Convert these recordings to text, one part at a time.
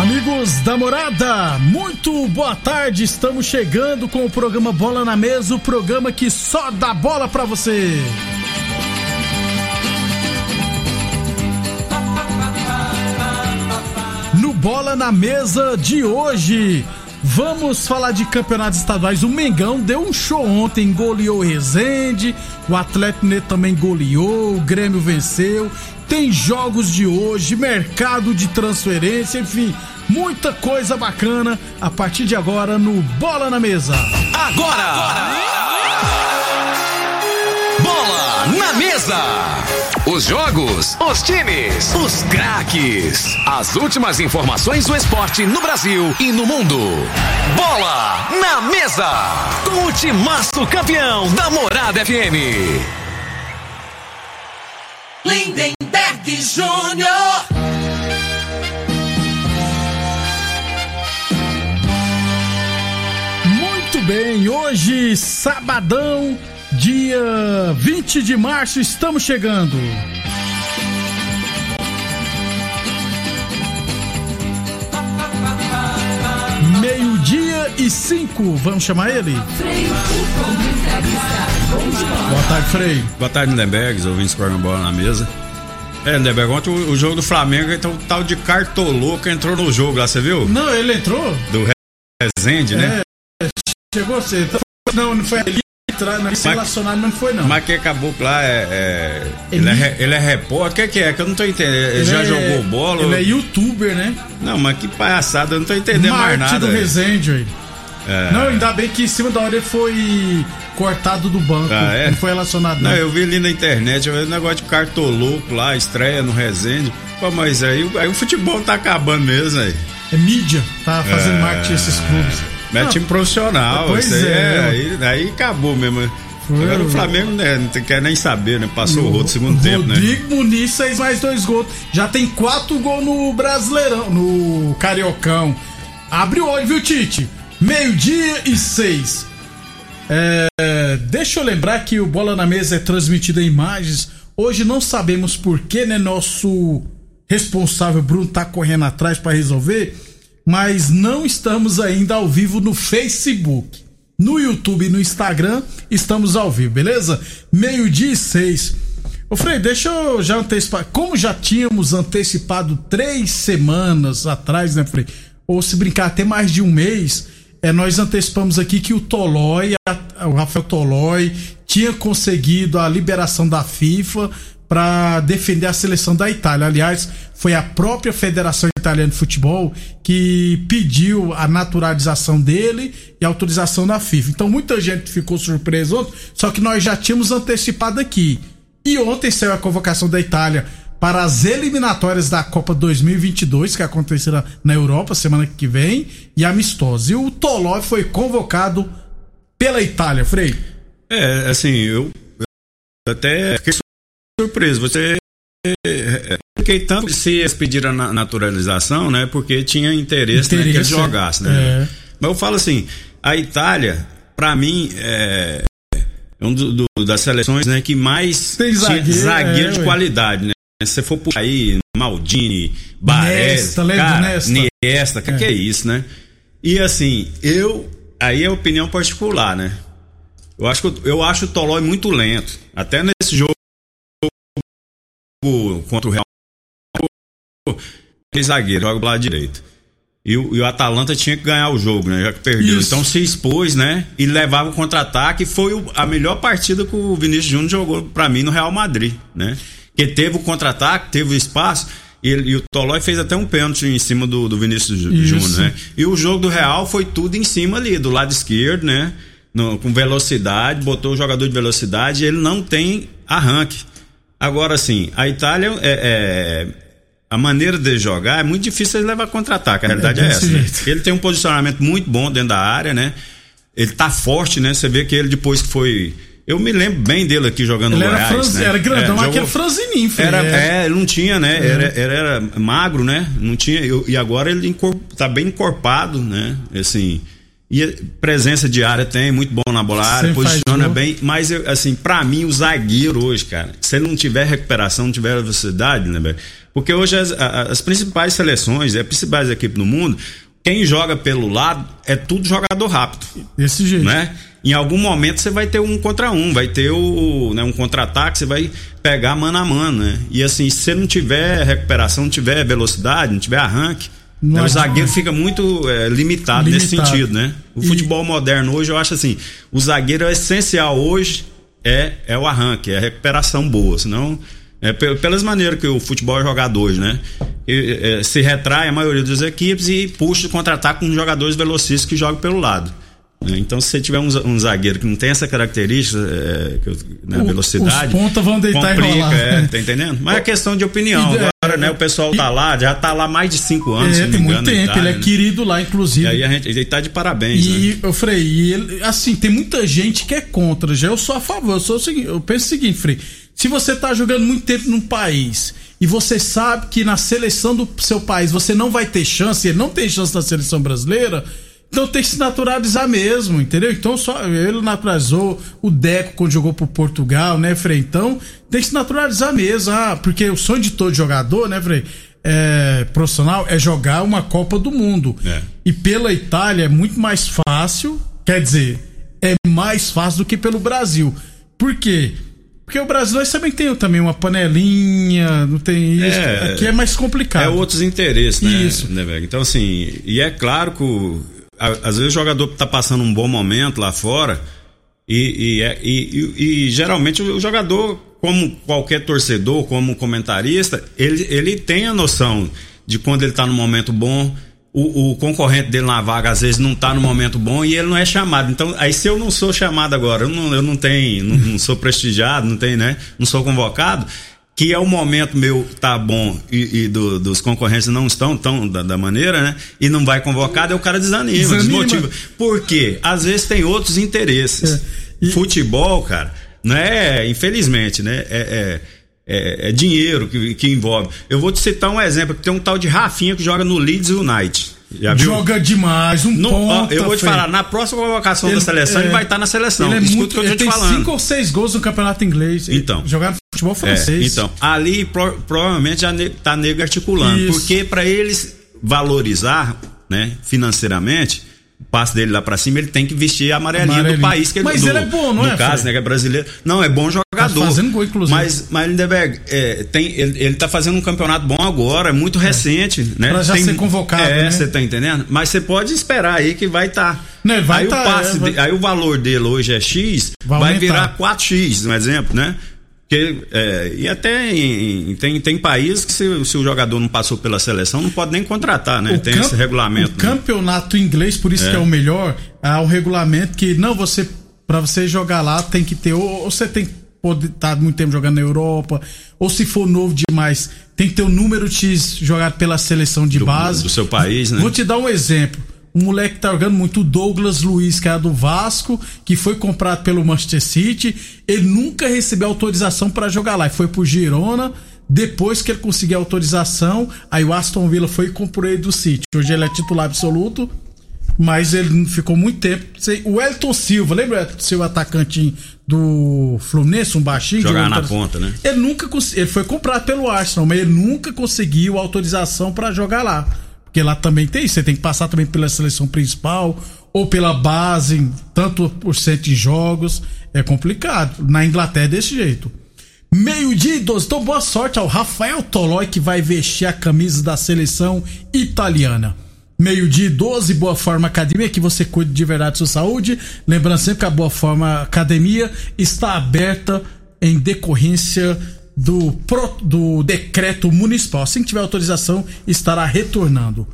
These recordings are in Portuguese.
Amigos da morada, muito boa tarde. Estamos chegando com o programa Bola na Mesa o programa que só dá bola pra você. No Bola na Mesa de hoje, vamos falar de campeonatos estaduais. O Mengão deu um show ontem, goleou o Rezende, o Atlético Mineiro também goleou, o Grêmio venceu. Tem jogos de hoje, mercado de transferência, enfim, muita coisa bacana a partir de agora no Bola na Mesa. Agora! Bola na mesa! Os jogos, os times, os craques. As últimas informações do esporte no Brasil e no mundo. Bola na mesa! Com o timaço campeão da Morada FM. Lindenberg Júnior. Muito bem, hoje, sabadão, dia 20 de março, estamos chegando. Meio-dia e cinco, vamos chamar ele? Boa tarde, Frei. Boa tarde, Lindenberg, os ouvintes do programa Bola na Mesa. É, Lindenberg, ontem o, o jogo do Flamengo, então o tal de Cartoloco entrou no jogo lá, você viu? Não, ele entrou? Do Rezende, né? Chegou você. Não, não foi ele entrar, não, se mas não foi não. Mas que acabou lá é. é- ele, é, re- ele é repórter, o que, que é? Que eu não tô entendendo. Ele, já é- jogou bola? Ele é youtuber, né? Não, mas que palhaçada, eu não tô entendendo mais Marte nada. do aí. É. Não, ainda bem que em cima da hora ele foi cortado do banco. Ah, é? Não foi relacionado, não. Não, eu vi ali na internet, vi um negócio de cartoloco lá, estreia no Resende. Pô, mas aí, o- aí o futebol tá acabando mesmo aí. É mídia, tá fazendo É, marketing esses clubes. Não é time profissional. Pois isso aí é. aí, aí acabou mesmo. Agora o Flamengo né, não quer nem saber, né? Passou o no segundo tempo, né? Rodrigo Muniz fez mais dois gols. Já tem quatro gols no Brasileirão, no Cariocão. Abre o olho, viu, Tite? Meio-dia e seis. É, deixa eu lembrar que o Bola na Mesa é transmitido em imagens. Hoje não sabemos porquê, né? Nosso responsável Bruno tá correndo atrás para resolver, mas não estamos ainda ao vivo no Facebook. No YouTube e no Instagram estamos ao vivo, beleza? Meio-dia e seis. Ô Frei, deixa eu já antecipar. Como já tínhamos antecipado três semanas atrás, né, Frei? Ou se brincar até mais de um mês, é, nós antecipamos aqui que o Tolói, o Rafael Tolói, tinha conseguido a liberação da FIFA para defender a seleção da Itália. Aliás, foi a própria Federação Italiana de Futebol que pediu a naturalização dele e autorização da FIFA. Então muita gente ficou surpresa ontem, só que nós já tínhamos antecipado aqui. E ontem saiu a convocação da Itália para as eliminatórias da Copa 2022, que acontecerá na Europa semana que vem, e amistosa. E o Tolói foi convocado pela Itália, Frei. É, assim, eu eu até fiquei surpreso. Você. é, Fiquei tanto se eles pediram a na- naturalização, né? Porque tinha interesse, né, que eles Interesse, jogassem, né? é. Mas eu falo assim, a Itália, pra mim, é é um do, do- das seleções né, que mais Tem zagueiro, zagueiro é, de ué. qualidade, né? Se você for por aí, Maldini, Baresi, Nesta, Nesta? Niesta, que, que é isso, né? E assim, eu. Aí é opinião particular, né? Eu acho, que, eu- eu acho o Tolói muito lento. Até nesse jogo contra o Real aquele zagueiro, joga do lado direito. E o, e o Atalanta tinha que ganhar o jogo, né? Já que perdeu. Isso. Então se expôs, né? E levava o contra-ataque. Foi o- a melhor partida que o Vinícius Júnior jogou pra mim no Real Madrid, né? Que teve o contra-ataque, teve o espaço. E, e o Tolói fez até um pênalti em cima do, do Vinícius. Júnior, né? E o jogo do Real foi tudo em cima ali, do lado esquerdo, né? No- com velocidade, botou o jogador de velocidade. Ele não tem arranque. Agora, assim, a Itália é, é a maneira de jogar é muito difícil ele levar contra-ataque. A realidade é, é essa. Né? Ele tem um posicionamento muito bom dentro da área, né? Ele tá forte, né? Você vê que ele depois que foi. Eu me lembro bem dele aqui jogando ele no era Goiás. Franz, né? Era grandão, é, aquele franzininho, filho. Era, é. é, ele não tinha, né? Era, era, era magro, né? Não tinha. eu- e agora ele encor- tá bem encorpado, né? Assim. E presença de área tem, muito bom na bola área, posiciona bem. Mas, eu, assim, pra mim, o zagueiro hoje, cara, se ele não tiver recuperação, não tiver velocidade, né, velho? Porque hoje as, as principais seleções, as principais equipes no mundo, quem joga pelo lado é tudo jogador rápido Desse jeito. né? Em algum momento você vai ter um contra um, vai ter o, né, um contra-ataque, você vai pegar mano a mano, né? E assim, se você não tiver recuperação, não tiver velocidade, não tiver arranque, Não né, o zagueiro fica muito é, limitado, nesse Limitado. sentido, né? O E- futebol moderno hoje, eu acho assim, o zagueiro é essencial hoje é, é o arranque, é a recuperação boa, senão é pe- pelas maneiras que o futebol é jogado hoje, né? E, é, se retrai a maioria das equipes e puxa o contra-ataque com jogadores velocistas que jogam pelo lado. né? Então, se você tiver um, za- zagueiro que não tem essa característica, é, né, velocidade. os pontas vão deitar e complica, rolar. É, tá entendendo? Mas é questão de opinião. Né, o pessoal tá lá, já tá lá mais de cinco anos. se É, tem muito tempo, Itália, ele é né? querido lá, inclusive. E aí a gente, ele tá de parabéns, né? E eu Frei, e ele, assim, tem muita gente que é contra. Já eu sou a favor. Eu, sou o seguinte, eu penso o seguinte, Frei. Se você tá jogando muito tempo num país e você sabe que na seleção do seu país você não vai ter chance, ele não tem chance na seleção brasileira, então tem que se naturalizar mesmo, entendeu? Então só ele naturalizou o Deco quando jogou pro Portugal, né, Frei? Então tem que se naturalizar mesmo, ah, porque o sonho de todo jogador, né, Frei? É, profissional é jogar uma Copa do Mundo. É. E pela Itália é muito mais fácil, quer dizer, é mais fácil do que pelo Brasil. Por quê? Porque o Brasil nós também tem também uma panelinha, não tem isso. É, Aqui é mais complicado. É outros interesses, né? Isso. né, então, assim, e é claro que às vezes o jogador tá passando um bom momento lá fora e, é- e- e- e geralmente o jogador, como qualquer torcedor, como comentarista, ele, ele tem a noção de quando ele tá no momento bom. O, o concorrente dele na vaga às vezes não tá no momento bom e ele não é chamado. Então, aí se eu não sou chamado agora, eu não, eu não tenho, não, não sou prestigiado, não tenho, né? Não sou convocado, que é o momento meu tá bom e, e do- dos concorrentes não estão tão da, da maneira, né? E não vai convocado, aí o cara desanima, Desanima. desmotiva. Por quê? Às vezes tem outros interesses. É. E- Futebol, cara, não é, infelizmente, né? É, é, é- é dinheiro que, que envolve. Eu vou te citar um exemplo, que tem um tal de Rafinha que joga no Leeds United. Joga demais, um No- ponta, eu vou te Frei. falar, na próxima convocação da Ele- seleção, é, ele vai estar na seleção. Ele é Escuta muito, o que eu ele tô te tem falando. cinco ou seis gols no campeonato inglês. Então. Jogar no futebol É, francês. então, ali pro- provavelmente já ne, tá nego articulando. Isso. Porque para eles valorizar, né, financeiramente, o passe dele lá pra cima, ele tem que vestir a amarelinha do país que ele Mas do- ele é bom, não no é, caso, Fred? né, que é brasileiro. Não, é bom jogador. fazendo gol, inclusive. Mas, mas Lindeberg, é, tem, ele, ele tá fazendo um campeonato bom agora, é muito recente, né? Pra já Tem- ser convocado, É, né? você tá entendendo? Mas você pode esperar aí que vai estar. Tá. Ele vai aí, tá, o passe é, vai- de- aí o valor dele hoje é X, Vai vai, virar 4x, um exemplo, né? Porque, é, e até em- em- tem, tem países que se, se o jogador não passou pela seleção, não pode nem contratar, né? O tem camp- esse regulamento. O né? campeonato inglês, por isso É. que é o melhor, há um regulamento que não você para você jogar lá tem que ter ou, ou você tem que poder estar muito tempo jogando na Europa, ou se for novo demais, tem que ter o número X jogado pela seleção de Do- base. do seu país, né? Vou te dar um exemplo. Um moleque que tá jogando muito, o Douglas Luiz, que era do Vasco, que foi comprado pelo Manchester City. Ele nunca recebeu autorização para jogar lá. E foi pro Girona. Depois que ele conseguiu autorização, aí o Aston Villa foi e comprou ele do City. Hoje ele é titular absoluto, mas ele ficou muito tempo. O Elton Silva, lembra o seu atacante do Fluminense, um baixinho? Jogar na ponta, né? Ele nunca ele foi comprado pelo Arsenal, mas ele nunca conseguiu autorização para jogar lá. Porque lá também tem você tem que passar também pela seleção principal ou pela base, tanto por cento de jogos, é complicado. Na Inglaterra é desse jeito. Meio-dia e 12. Então, boa sorte ao Rafael Tolói, que vai vestir a camisa da seleção italiana. Meio-dia e 12, Boa Forma Academia, que você cuide de verdade da sua saúde. Lembrando sempre que a Boa Forma Academia está aberta em decorrência do, pro- do decreto municipal. Assim que tiver autorização, estará retornando.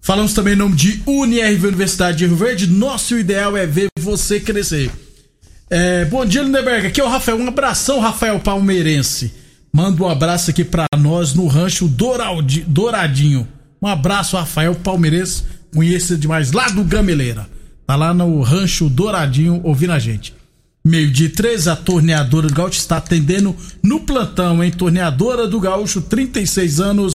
Falamos também em nome de UniRV Universidade de Rio Verde. Nosso ideal é ver você crescer. É, bom dia, Lindeberg. Aqui é o Rafael. Um abração, Rafael Palmeirense. Manda um abraço aqui pra nós no rancho Doraldi, Douradinho. Um abraço, Rafael Palmeirense. Conheça demais lá do Gameleira. Tá lá no rancho Douradinho ouvindo a gente. Meio de três, a torneadora do Gaúcho está atendendo no plantão, hein? Torneadora do Gaúcho, 36 anos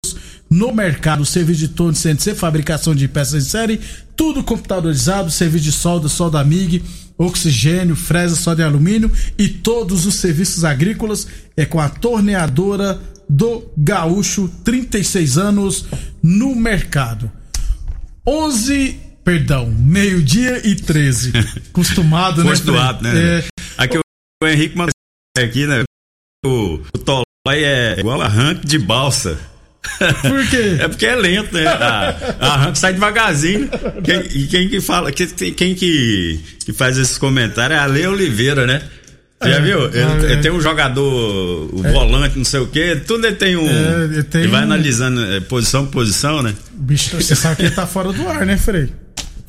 no mercado. Serviço de torno de CNC, fabricação de peças em série, tudo computadorizado, serviço de solda, solda MIG, oxigênio, fresa só de alumínio e todos os serviços agrícolas é com a torneadora do Gaúcho, 36 anos no mercado. 11, perdão, meio-dia e 13. Acostumado, né? Força do Frei? hábito, né? É, Aqui o, Henrique mandou aqui, né? O, o Tolói é igual arranque de balsa. por quê? É porque é lento, né? A, a arranque sai devagarzinho. Quem, e quem que fala, que- quem que, que faz esses comentários é a Lê Oliveira, né? Já É, viu? Ele, ah, é. ele tem um jogador, o volante, não sei o quê, tudo ele tem um. É, ele tem vai um- analisando é, posição por posição, né? Bicho, você sabe que ele tá fora do ar, né, Frei?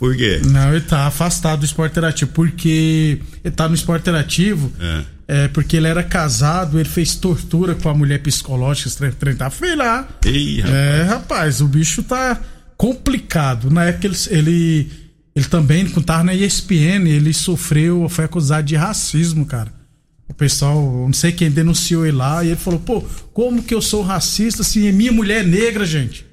Por quê? Não, ele tá afastado do esporte interativo, porque ele tá no esporte interativo, É. é, porque ele era casado, ele fez tortura com a mulher psicológica, tá feio lá. Ih, rapaz. É, rapaz, o bicho tá complicado. Na época ele, ele, ele também, quando tava na ESPN, ele sofreu, foi acusado de racismo, cara. O pessoal, não sei quem denunciou ele lá, e ele falou, pô, como que eu sou racista se minha mulher é negra, gente?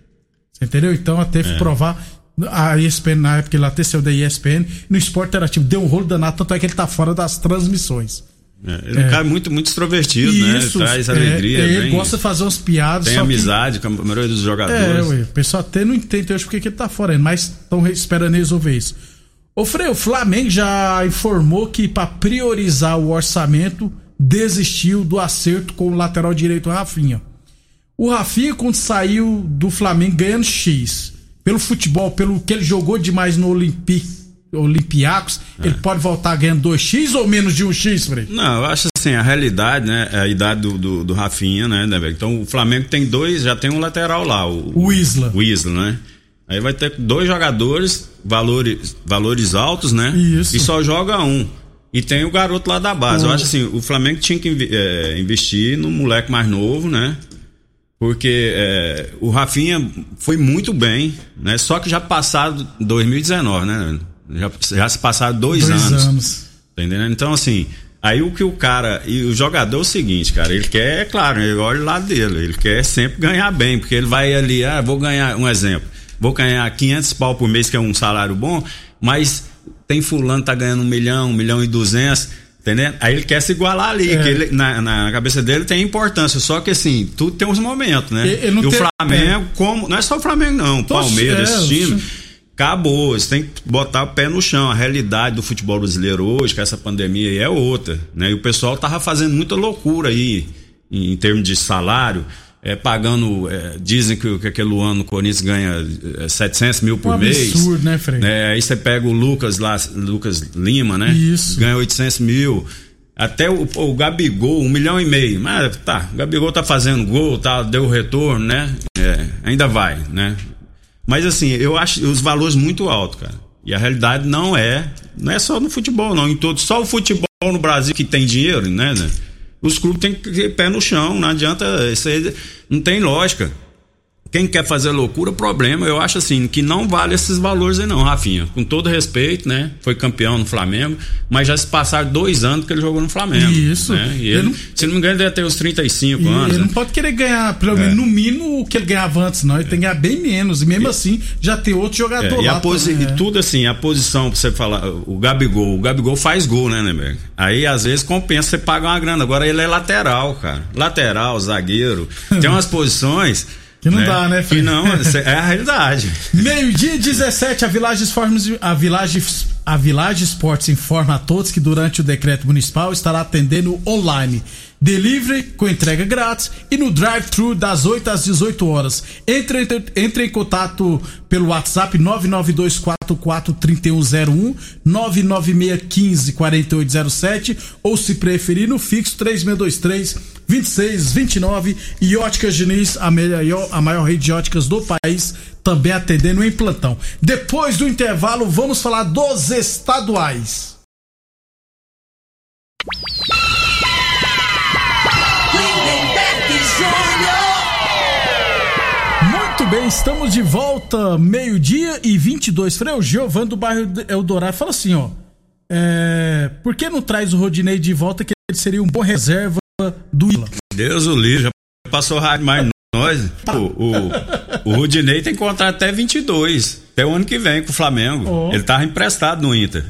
Você entendeu? Então ela teve que provar. A ESPN, na época, ele até saiu da ESPN, no esporte interativo, deu um rolo danado, tanto é que ele tá fora das transmissões. É, ele é um cara muito, muito extrovertido, né? Ele traz é, alegria. é, ele bem- gosta de fazer umas piadas. tem só que- amizade com a maioria dos é, jogadores. ué, o pessoal até não entende hoje porque que ele tá fora ainda, mas estão esperando resolver isso. Ô Frei, o Flamengo já informou que para priorizar o orçamento, desistiu do acerto com o lateral direito Rafinha. O Rafinha, quando saiu do Flamengo ganhando X, pelo futebol, pelo que ele jogou demais no Olimpi, Olympiacos, ele pode voltar ganhando 2x ou menos de 1x, Frei? Não, eu acho assim, a realidade, né? É a idade do, do, do Rafinha, né, né? Então o Flamengo tem dois, já tem um lateral lá, o, O Isla. o Isla, né? Aí vai ter dois jogadores, valores, valores altos, né? Isso. E só joga um. E tem o garoto lá da base. O- Eu acho assim, o Flamengo tinha que é, investir no moleque mais novo, né? Porque é, o Rafinha foi muito bem, né? Só que já passado 2019, né? Já, já se passaram dois, Dois anos. anos. Tá entendendo? Então, assim, aí o que o cara. E o jogador é o seguinte, cara, ele quer, é claro, ele olha o lado dele, ele quer sempre ganhar bem, porque ele vai ali, ah, vou ganhar, um exemplo, vou ganhar 500 pau por mês, que é um salário bom, mas tem fulano que tá ganhando um milhão, um milhão e duzentos. Entendendo? Aí ele quer se igualar ali, É. que ele, na, na cabeça dele tem importância, só que assim, tudo tem uns momentos, né? Não e o tem- Flamengo, como. Não é só o Flamengo, não. Palmeiras, é, esse time- Acabou, você tem que botar o pé no chão. A realidade do futebol brasileiro hoje, com essa pandemia aí, é outra. Né? E o pessoal tava fazendo muita loucura aí, em, em termos de salário, é, pagando. é, dizem que, que aquele ano o Corinthians ganha é, 700 mil por Um mês. absurdo, né, Frei? Né? Aí você pega o Lucas lá, Lucas Lima, né? Isso. Ganha 800 mil. Até o, o Gabigol, um milhão e meio. Mas tá, o Gabigol tá fazendo gol, tá, deu retorno, né? É, ainda vai, né? Mas assim, eu acho os valores muito altos, cara. E a realidade não é, não é só no futebol, não. Em todo, só o futebol no Brasil que tem dinheiro, né? né? Os clubes têm que ter pé no chão, não adianta, isso aí não tem lógica. Quem quer fazer loucura, problema. Eu acho assim, que não vale esses valores aí não, Rafinha. Com todo respeito, né? Foi campeão no Flamengo, mas já se passaram dois anos que ele jogou no Flamengo. Isso. Né? E Ele ele, não- se não me engano, deve ter uns 35 E anos. ele né? não pode querer ganhar, pelo menos, no mínimo, o que ele ganhava antes, não. Ele tem que ganhar bem menos. E mesmo assim, já tem outro jogador É, e, lá. posi também, e é. tudo assim, a posição pra você falar, o Gabigol, o Gabigol faz gol, né, Neberg? Aí às vezes compensa você pagar uma grana. Agora ele é lateral, cara. Lateral, zagueiro. Tem umas posições. Que não dá, né, Que Fred? não, é a realidade. Meio-dia e 17, a Village Esportes, a Village, a Village Esportes informa a todos que durante o decreto municipal estará atendendo online. Delivery com entrega grátis e no drive-thru das 8 às 18 horas. Entre, entre, entre em contato pelo WhatsApp 992443101, 996154807 ou se preferir no fixo 3623 2629 e Óticas Diniz, a maior, a maior rede de óticas do país, também atendendo em plantão. Depois do intervalo, vamos falar dos estaduais. Muito bem, estamos de volta, meio-dia e 22. Frei, o Giovan do bairro Eldorado fala assim: ó, é, por que não traz o Rodinei de volta que ele seria um bom reserva do Ila? Deus o livre, já passou rádio mais nós. O, o, o Rodinei tem contrato até 22, até o ano que vem com o Flamengo. Oh. Ele tava emprestado no Inter,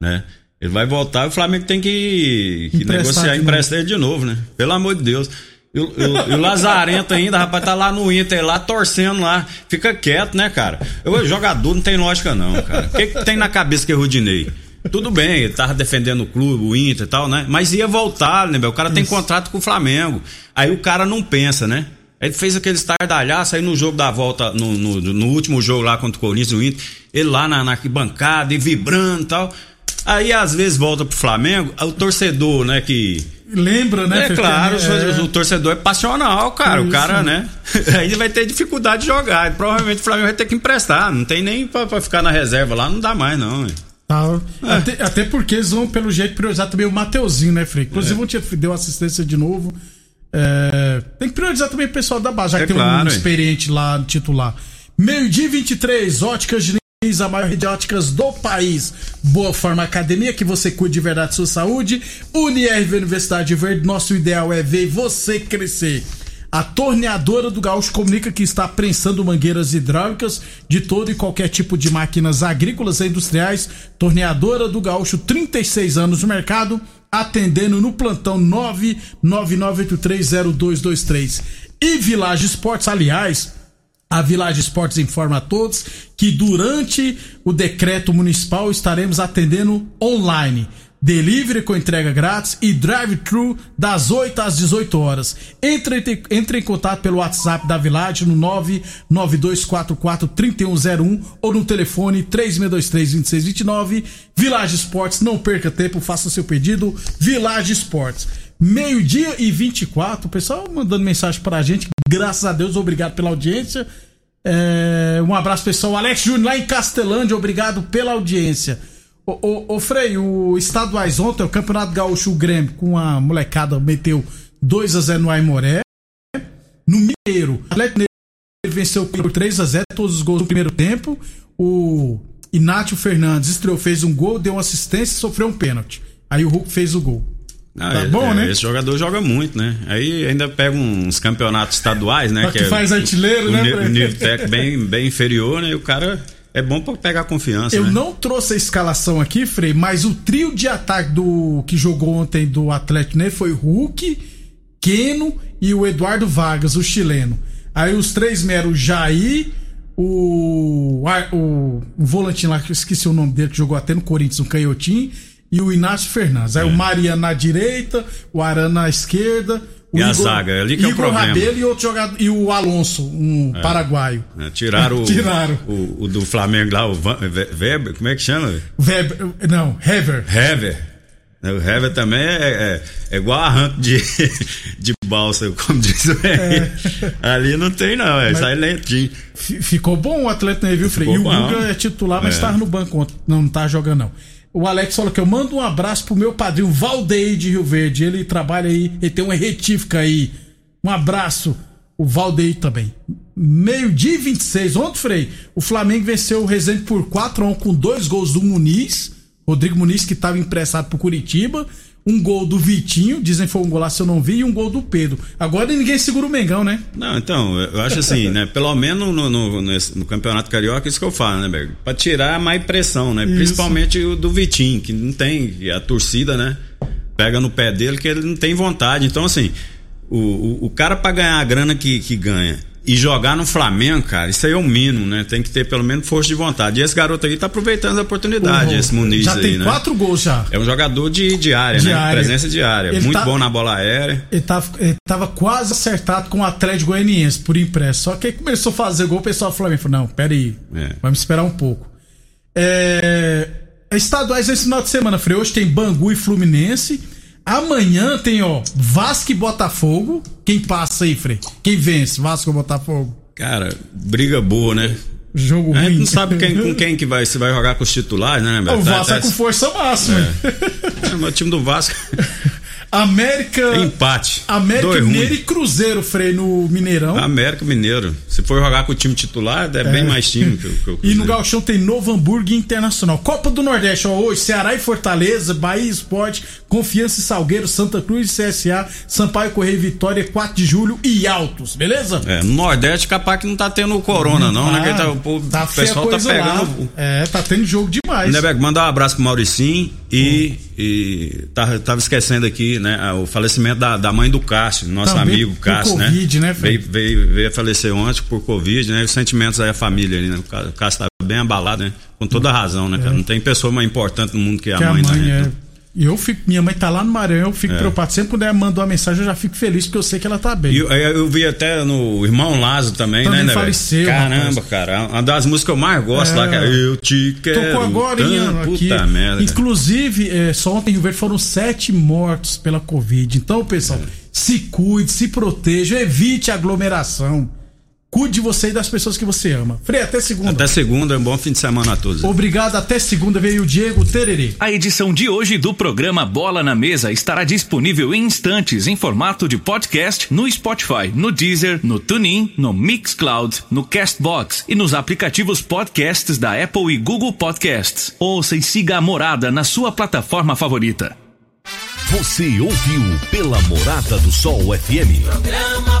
né? Ele vai voltar e o Flamengo tem que, que negociar, emprestar ele de novo, né? Pelo amor de Deus. E o, o Lazarento ainda, rapaz, tá lá no Inter, lá torcendo lá. Fica quieto, né, cara? Eu, jogador não tem lógica, não, cara. O que, que tem na cabeça que é Rudinei? Tudo bem, ele tava defendendo o clube, o Inter e tal, né? Mas ia voltar, né, meu? O cara tem contrato com o Flamengo. Aí o cara não pensa, né? Ele fez aquele estardalhaço aí no jogo da volta, no, no, no, último jogo lá contra o Corinthians, o Inter. Ele lá na, na bancada e vibrando e tal. Aí às vezes volta pro Flamengo, o torcedor, né, que Lembra, né? É claro, é. o torcedor é passional, cara. Isso. O cara, né? Aí vai ter dificuldade de jogar. Provavelmente o Flamengo vai ter que emprestar. Não tem nem pra, pra ficar na reserva lá, não dá mais, não. Tá. É. Até, até, porque eles vão, pelo jeito, priorizar também o Mateuzinho, né, Frei? Inclusive, é. deu assistência de novo. É, tem que priorizar também o pessoal da base, já é que claro, tem um experiente lá titular. Meio-dia 23, óticas de a maior rede de óticas do país. Boa Forma Academia, que você cuide de verdade sua saúde. Unirv Universidade Verde, nosso ideal é ver você crescer. A torneadora do Gaúcho comunica que está prensando mangueiras hidráulicas de todo e qualquer tipo de máquinas agrícolas e industriais. Torneadora do Gaúcho, 36 anos no mercado, atendendo no plantão 999830223. E Village Esportes, aliás, a Village Esportes informa a todos que durante o decreto municipal estaremos atendendo online. Delivery com entrega grátis e drive-thru das 8 às 18 horas. Entre, entre em contato pelo WhatsApp da Village no 992443101 ou no telefone 36232629. Village Esportes, não perca tempo, faça seu pedido. Village Esportes. Meio-dia e 24, o pessoal mandando mensagem pra gente. Graças a Deus, obrigado pela audiência. É, um abraço pessoal. Alex Júnior lá em Castelândia, obrigado pela audiência. Ô, ô, ô Frei, o estaduais ontem, o Campeonato Gaúcho, o Grêmio, com a molecada, meteu 2 a 0 no Aimoré. No Mineiro, o Atlético venceu por 3 a 0 todos os gols no primeiro tempo. O Inácio Fernandes estreou, fez um gol, deu uma assistência e sofreu um pênalti. Aí o Hulk fez o gol. Ah, tá é, bom, é, né? Esse jogador joga muito, né? Aí ainda pega uns campeonatos estaduais, né? que, que é faz artilheiro, o, né? O nível técnico bem, bem inferior, né? E o cara é bom para pegar confiança. Eu né? não trouxe a escalação aqui, Frei, mas o trio de ataque do que jogou ontem do Atlético né, foi Hulk, Keno e o Eduardo Vargas, o chileno. Aí os três o Jair, o, o, o volante lá, que eu esqueci o nome dele, que jogou até no Corinthians, um canhotinho, e o Inácio Fernandes. Aí é. o Maria na direita, o Arana na esquerda. O e Igor, a zaga, é ali que Igor é o problema. Rabelo e outro jogador, e o Alonso, um é. paraguaio. É, tiraram, tiraram. O, o, o, do Flamengo lá, o Weber, como é que chama? Weber, não, Hever. Hever. O Hever também é, é, é, igual arranco de, de balsa, como diz o é. Ali não tem, não, é, sai lentinho. Ficou bom o atleta, viu, Frei? E o Guga é titular, mas estava no banco ontem. Não, não tá jogando, não. O Alex falou que eu mando um abraço pro meu padrinho Valdeir de Rio Verde. Ele trabalha aí, ele tem uma retífica aí. Um abraço, o Valdeir também. Meio-dia e 26. Ontem, Frei, o Flamengo venceu o Resende por 4 a 1 com dois gols do Muniz. Rodrigo Muniz, que estava emprestado pro Curitiba um gol do Vitinho, dizem que foi um golaço eu não vi, e um gol do Pedro. Agora ninguém segura o Mengão, né? Não, então, eu acho assim, né? Pelo menos no, no, no, no Campeonato Carioca, isso que eu falo, né, Berg? Pra tirar a má impressão, né? Isso. Principalmente o do Vitinho, que não tem, a torcida, né? Pega no pé dele que ele não tem vontade. Então, assim, o, o, o cara pra ganhar a grana que, que ganha e jogar no Flamengo, cara, isso aí é o mínimo, né? Tem que ter pelo menos força de vontade. E esse garoto aí tá aproveitando a oportunidade, uhum. esse Muniz já aí, tem né? quatro gols já. É um jogador de, de área, de né? Área. Presença de área. Ele Muito tá, bom na bola aérea. Ele tava, ele tava quase acertado com o Atlético Goianiense, por impresso. Só que aí começou a fazer gol, o pessoal do Flamengo falou, não, pera aí, é. vamos esperar um pouco. É... Estaduais esse final de semana, Frei. Hoje tem Bangu e Fluminense. Amanhã tem, ó, Vasco e Botafogo. Quem passa aí, Frei? Quem vence? Vasco ou Botafogo? Cara, briga boa, né? Jogo ruim. A gente não sabe quem, com quem que vai, se vai jogar com os titulares, né? O Vasco tá, é com força máxima. É. o time do Vasco. América. Empate. América Mineiro ruim. e Cruzeiro, Frei, no Mineirão. América Mineiro. Se for jogar com o time titular, é, bem mais time que, que o E no. Gauchão tem Novo Hamburgo Internacional. Copa do Nordeste, ó, hoje, Ceará e Fortaleza, Bahia Esporte, Confiança e Salgueiro, Santa Cruz e CSA, Sampaio Correia e Vitória, 4 de julho e Altos, beleza? É, no Nordeste, capaz que não tá tendo corona, não, né? Que tá, o, povo- tá o pessoal tá coisa lá. pegando. É, tá tendo jogo demais. Né, Beck? Mandar um abraço pro Mauricinho e, e tava, tava esquecendo aqui, né? O falecimento da, da mãe do Cássio, nosso Também amigo Cássio, né? Covid, né, Fred? veio, veio, veio a falecer ontem por Covid, né? E os sentimentos aí, a família ali, né? O Cá- o Cássio tá bem abalado, né? Com toda razão, né, cara? Não tem pessoa mais importante no mundo que a É. que mãe, a mãe né? é. E eu fico, minha mãe tá lá no Maranhão, eu fico preocupado. Sempre quando ela mandou uma mensagem, eu já fico feliz porque eu sei que ela tá bem. E eu, eu vi até no Irmão Lázaro também, Também né, né? faleceu, Caramba, rapaz. cara. Uma das músicas que eu mais gosto É. lá, cara. Eu te quero. Tocou agora tanto. aqui. Puta merda. Inclusive, é, só ontem em Rio Verde foram sete mortos pela Covid. Então, pessoal, É. se cuide, se proteja, evite aglomeração. Cuide de você e das pessoas que você ama. Frei, até segunda. Até segunda, um bom fim de semana a todos. Obrigado, até segunda. Veio o Diego Tererê. A edição de hoje do programa Bola na Mesa estará disponível em instantes em formato de podcast no Spotify, no Deezer, no TuneIn, no Mixcloud, no Castbox e nos aplicativos podcasts da Apple e Google Podcasts. Ouça e siga a Morada na sua plataforma favorita. Você ouviu pela Morada do Sol FM. Programa